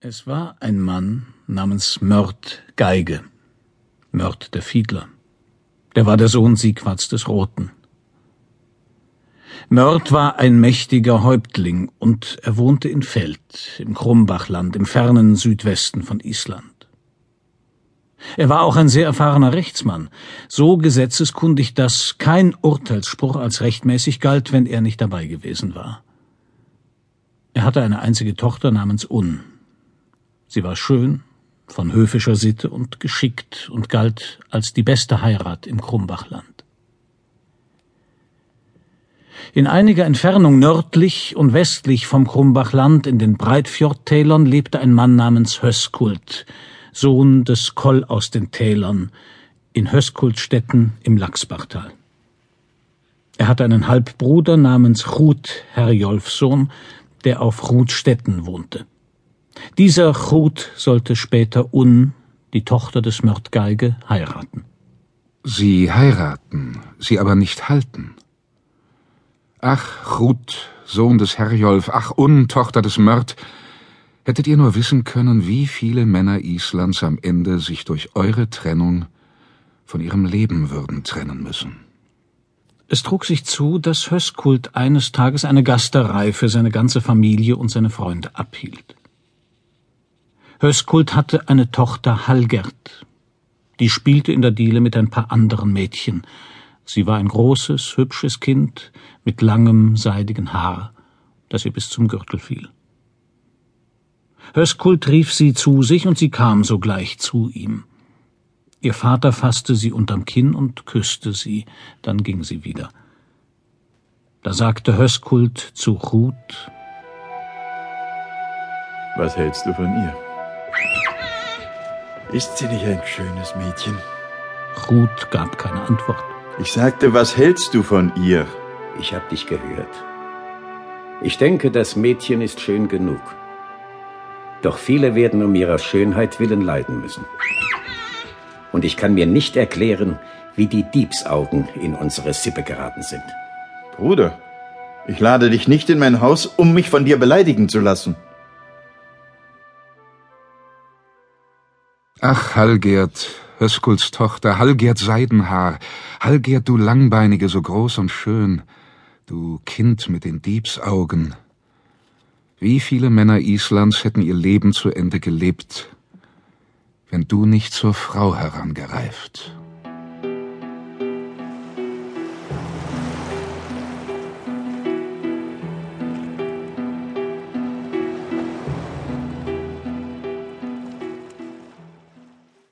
Es war ein Mann namens Mörd Geige, Mörd der Fiedler. Der war der Sohn Siegwarts des Roten. Mörd war ein mächtiger Häuptling und er wohnte in Feld, im Krumbachland, im fernen Südwesten von Island. Er war auch ein sehr erfahrener Rechtsmann, so gesetzeskundig, dass kein Urteilsspruch als rechtmäßig galt, wenn er nicht dabei gewesen war. Er hatte eine einzige Tochter namens Un. Sie war schön, von höfischer Sitte und geschickt und galt als die beste Heirat im Krumbachland. In einiger Entfernung nördlich und westlich vom Krumbachland in den Breitfjordtälern lebte ein Mann namens Höskult, Sohn des Koll aus den Tälern, in Höskultstetten im Lachsbachtal. Er hatte einen Halbbruder namens Ruth Herjolfsohn, der auf Ruthstetten wohnte. Dieser Chut sollte später Un, die Tochter des Mörtgeige, heiraten. Sie heiraten, sie aber nicht halten. Ach, Chut, Sohn des Herjolf, ach, Un, Tochter des Mört, hättet ihr nur wissen können, wie viele Männer Islands am Ende sich durch eure Trennung von ihrem Leben würden trennen müssen. Es trug sich zu, dass Höskult eines Tages eine Gasterei für seine ganze Familie und seine Freunde abhielt. Höskult hatte eine Tochter Hallgerd. Die spielte in der Diele mit ein paar anderen Mädchen. Sie war ein großes, hübsches Kind mit langem, seidigen Haar, das ihr bis zum Gürtel fiel. Höskult rief sie zu sich und sie kam sogleich zu ihm. Ihr Vater fasste sie unterm Kinn und küsste sie, dann ging sie wieder. Da sagte Höskult zu Ruth, Was hältst du von ihr? Ist sie nicht ein schönes Mädchen? Ruth gab keine Antwort. Ich sagte, was hältst du von ihr? Ich hab dich gehört. Ich denke, das Mädchen ist schön genug. Doch viele werden um ihrer Schönheit willen leiden müssen. Und ich kann mir nicht erklären, wie die Diebsaugen in unsere Sippe geraten sind. Bruder, ich lade dich nicht in mein Haus, um mich von dir beleidigen zu lassen. Ach, Hallgerd, Höskulds Tochter, Hallgerd Seidenhaar, Hallgerd, du Langbeinige, so groß und schön, du Kind mit den Diebsaugen. Wie viele Männer Islands hätten ihr Leben zu Ende gelebt, wenn du nicht zur Frau herangereift?